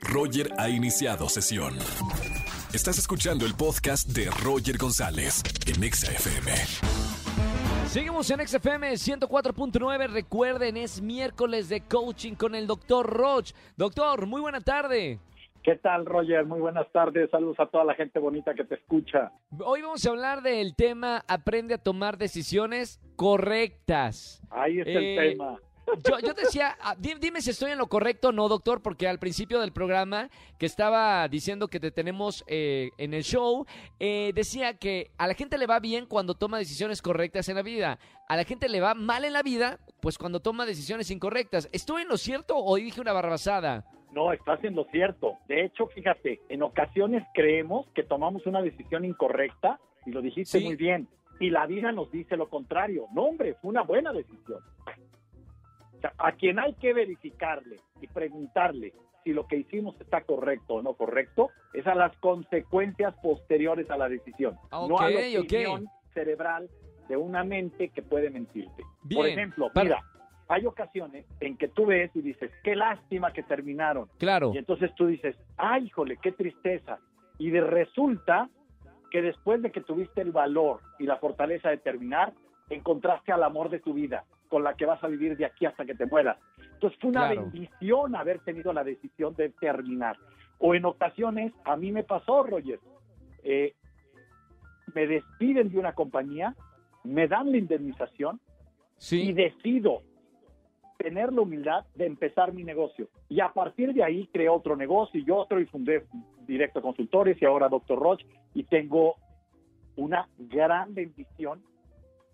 Roger ha iniciado sesión. Estás escuchando el podcast de Roger González en Exa FM. Seguimos en XFM 104.9. Recuerden, es miércoles de coaching con el doctor Roch. Doctor, muy buena tarde. ¿Qué tal, Roger? Muy buenas tardes. Saludos a toda la gente bonita que te escucha. Hoy vamos a hablar del tema Aprende a tomar decisiones correctas. Ahí está Eh, el tema. Yo, yo decía, ah, di- dime si estoy en lo correcto o no, doctor, porque al principio del programa que estaba diciendo que te tenemos eh, en el show, eh, decía que a la gente le va bien cuando toma decisiones correctas en la vida. A la gente le va mal en la vida, pues cuando toma decisiones incorrectas. ¿Estoy en lo cierto o dije una barrabasada? No, está haciendo cierto. De hecho, fíjate, en ocasiones creemos que tomamos una decisión incorrecta, y lo dijiste Sí. muy bien, y la vida nos dice lo contrario. No, hombre, fue una buena decisión. O sea, a quien hay que verificarle y preguntarle si lo que hicimos está correcto o no correcto, es a las consecuencias posteriores a la decisión. Ah, no a la opinión cerebral de una mente que puede mentirte. Bien, Por ejemplo, para- mira, hay ocasiones en que tú ves y dices, qué lástima que terminaron. Claro. Y entonces tú dices, ay, híjole, qué tristeza. Y de resulta que después de que tuviste el valor y la fortaleza de terminar, encontraste al amor de tu vida, con la que vas a vivir de aquí hasta que te mueras. Entonces fue una Claro. bendición haber tenido la decisión de terminar. O en ocasiones, a mí me pasó, Roger, eh, me despiden de una compañía, me dan la indemnización, y Sí. decido tener la humildad de empezar mi negocio. Y a partir de ahí creé otro negocio y otro y fundé Directo Consultores y ahora Doctor Roche y tengo una gran bendición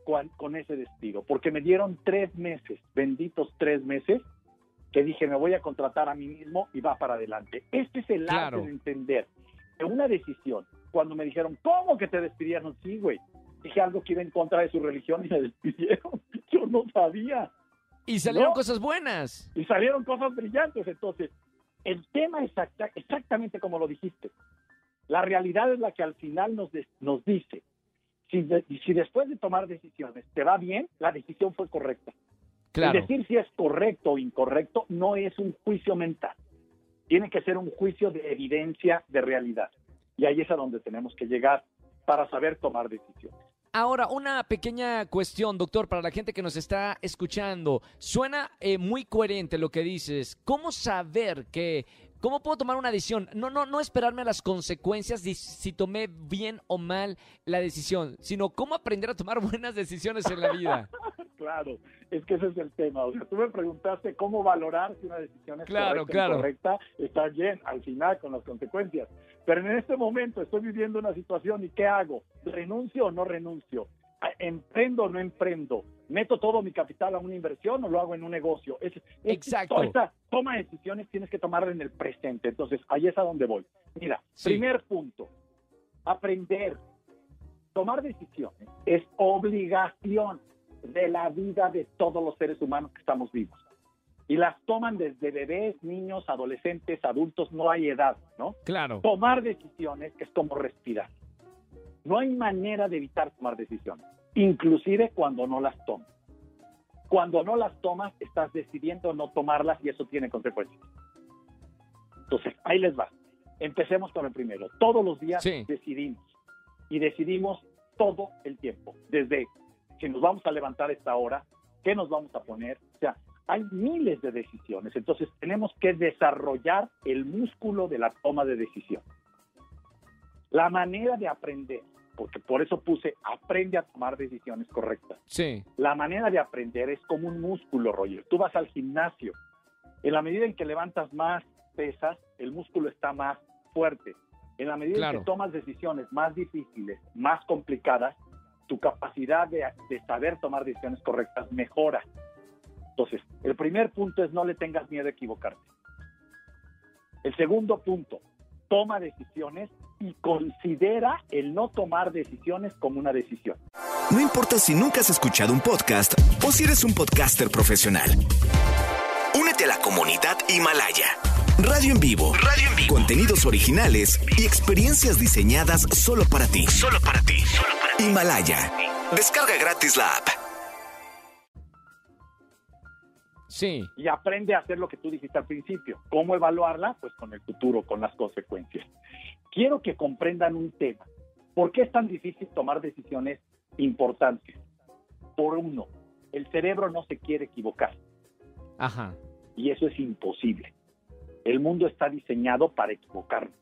con, con ese despido, porque me dieron tres meses, benditos tres meses, que dije me voy a contratar a mí mismo y va para adelante. Este es el Claro. arte de entender que una decisión, cuando me dijeron, ¿cómo que te despidieron? Sí, güey. Dije algo que iba en contra de su religión y me despidieron. Yo no sabía. Y salieron No. cosas buenas. Y salieron cosas brillantes. Entonces, el tema es exacta- exactamente como lo dijiste. La realidad es la que al final nos, des- nos dice, si, de- si después de tomar decisiones te va bien, la decisión fue correcta. Claro. Decir si es correcto o incorrecto no es un juicio mental. Tiene que ser un juicio de evidencia, de realidad. Y ahí es a donde tenemos que llegar para saber tomar decisiones. Ahora, una pequeña cuestión, doctor, para la gente que nos está escuchando. Suena eh, muy coherente lo que dices. ¿Cómo saber que, cómo puedo tomar una decisión? No, no, no esperarme a las consecuencias de si tomé bien o mal la decisión, sino cómo aprender a tomar buenas decisiones en la vida. Claro, es que ese es el tema. O sea, tú me preguntaste cómo valorar si una decisión es Claro, correcta claro. o incorrecta. Está bien, al final, con las consecuencias. Pero en este momento estoy viviendo una situación y ¿qué hago? ¿Renuncio o no renuncio? ¿A- ¿Emprendo o no emprendo? ¿Meto todo mi capital a una inversión o lo hago en un negocio? Es, es- Exacto. Toda esta toma de decisiones tienes que tomarla en el presente. Entonces, ahí es a donde voy. Mira, Sí. primer punto, aprender. Tomar decisiones es obligación de la vida de todos los seres humanos que estamos vivos. Y las toman desde bebés, niños, adolescentes, adultos, no hay edad, ¿no? Claro. Tomar decisiones es como respirar. No hay manera de evitar tomar decisiones, inclusive cuando no las tomas. Cuando no las tomas, estás decidiendo no tomarlas y eso tiene consecuencias. Entonces, ahí les va. Empecemos con el primero. Todos los días Sí. decidimos y decidimos todo el tiempo, desde si nos vamos a levantar esta hora, qué nos vamos a poner, o sea, hay miles de decisiones, entonces tenemos que desarrollar el músculo de la toma de decisión. La manera de aprender, porque por eso puse aprende a tomar decisiones correctas. Sí. La manera de aprender es como un músculo, Roger. Tú vas al gimnasio. En la medida en que levantas más pesas, el músculo está más fuerte. En la medida Claro. en que tomas decisiones más difíciles, más complicadas, tu capacidad de, de saber tomar decisiones correctas mejora. Entonces, el primer punto es no le tengas miedo a equivocarte. El segundo punto, toma decisiones y considera el no tomar decisiones como una decisión. No importa si nunca has escuchado un podcast o si eres un podcaster profesional. Únete a la comunidad Himalaya. Radio en vivo. Radio en vivo. Contenidos originales y experiencias diseñadas solo para ti. Solo para ti. Himalaya. Descarga gratis la app. Sí. Y aprende a hacer lo que tú dijiste al principio. ¿Cómo evaluarla? Pues con el futuro, con las consecuencias. Quiero que comprendan un tema. ¿Por qué es tan difícil tomar decisiones importantes? Por uno, el cerebro no se quiere equivocar. Ajá. Y eso es imposible. El mundo está diseñado para equivocarnos,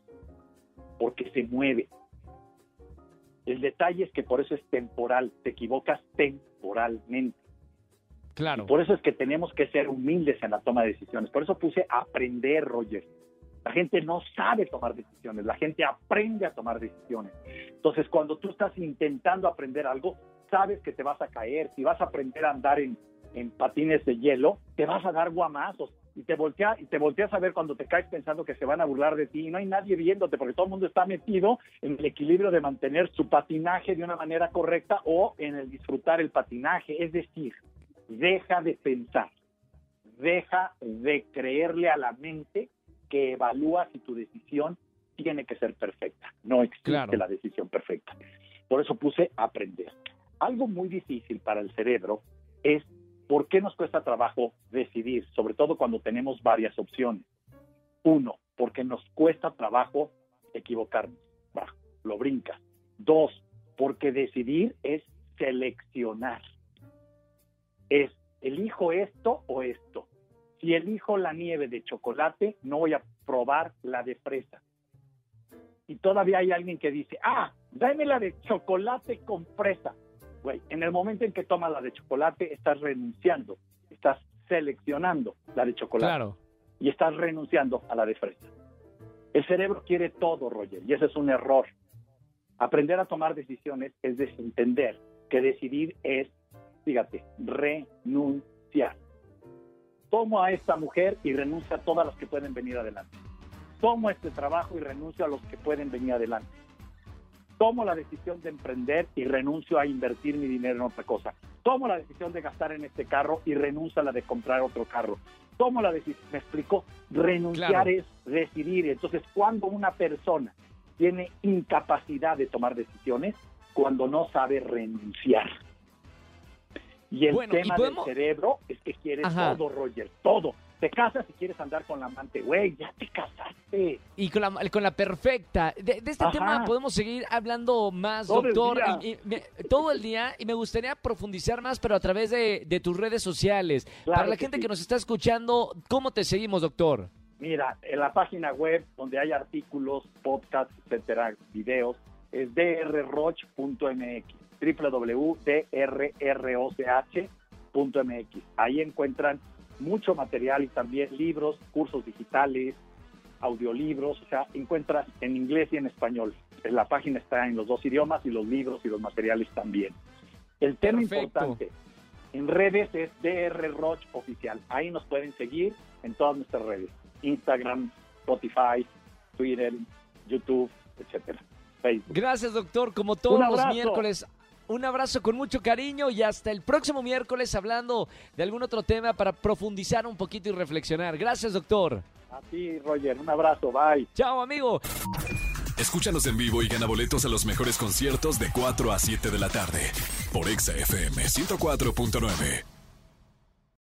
porque se mueve. El detalle es que por eso es temporal, te equivocas temporalmente. Claro. Por eso es que tenemos que ser humildes en la toma de decisiones. Por eso puse aprender, Roger. La gente no sabe tomar decisiones, la gente aprende a tomar decisiones. Entonces, cuando tú estás intentando aprender algo, sabes que te vas a caer. Si vas a aprender a andar en, patines de hielo, te vas a dar guamazos y te voltea volteas a ver cuando te caes pensando que se van a burlar de ti y no hay nadie viéndote porque todo el mundo está metido en el equilibrio de mantener su patinaje de una manera correcta o en el disfrutar el patinaje, es decir, deja de pensar, deja de creerle a la mente que evalúa si tu decisión tiene que ser perfecta. No existe Claro. la decisión perfecta. Por eso puse aprender. Algo muy difícil para el cerebro es por qué nos cuesta trabajo decidir, sobre todo cuando tenemos varias opciones. Uno, porque nos cuesta trabajo equivocarnos. Va, lo brinca. Dos, porque decidir es seleccionar. Es elijo esto o esto. Si elijo la nieve de chocolate, no voy a probar la de fresa. Y todavía hay alguien que dice, ah, dame la de chocolate con fresa. Güey, en el momento en que tomas la de chocolate, estás renunciando, estás seleccionando la de chocolate Claro. y estás renunciando a la de fresa. El cerebro quiere todo, Roger, y ese es un error. Aprender a tomar decisiones es desentender que decidir es, fíjate, renunciar. Tomo a esta mujer y renuncio a todas las que pueden venir adelante. Tomo este trabajo y renuncio a los que pueden venir adelante. Tomo la decisión de emprender y renuncio a invertir mi dinero en otra cosa. Tomo la decisión de gastar en este carro y renuncio a la de comprar otro carro. Tomo la decisión, me explico, renunciar Claro. es decidir. Entonces, cuando una persona tiene incapacidad de tomar decisiones, cuando no sabe renunciar. Y el Bueno, tema podemos- del cerebro es que quiere Ajá. todo, Roger, todo. Te casas y quieres andar con la amante, güey, ya te casaste. Y con la, con la perfecta. De, de este Ajá. tema podemos seguir hablando más, Todo el doctor. día. y- y me- todo el día. Y me gustaría profundizar más, pero a través de, de tus redes sociales. Claro Para la que gente sí. que nos está escuchando, ¿cómo te seguimos, doctor? Mira, en la página web donde hay artículos, podcasts, etcétera, videos, es drroch.mx, www.drroch.mx. Ahí encuentran mucho material y también libros, cursos digitales, audiolibros, o sea, encuentras en inglés y en español. La página está en los dos idiomas y los libros y los materiales también. El tema Perfecto. importante en redes es DR Roch Oficial. Ahí nos pueden seguir en todas nuestras redes. Instagram, Spotify, Twitter, YouTube, etcétera. Facebook. Gracias, doctor. Como todos los miércoles. Un abrazo con mucho cariño y hasta el próximo miércoles hablando de algún otro tema para profundizar un poquito y reflexionar. Gracias, doctor. A ti, Roger, un abrazo, bye. Chao, amigo. Escúchanos en vivo y gana boletos a los mejores conciertos de 4 a 7 de la tarde por Exa FM 104.9.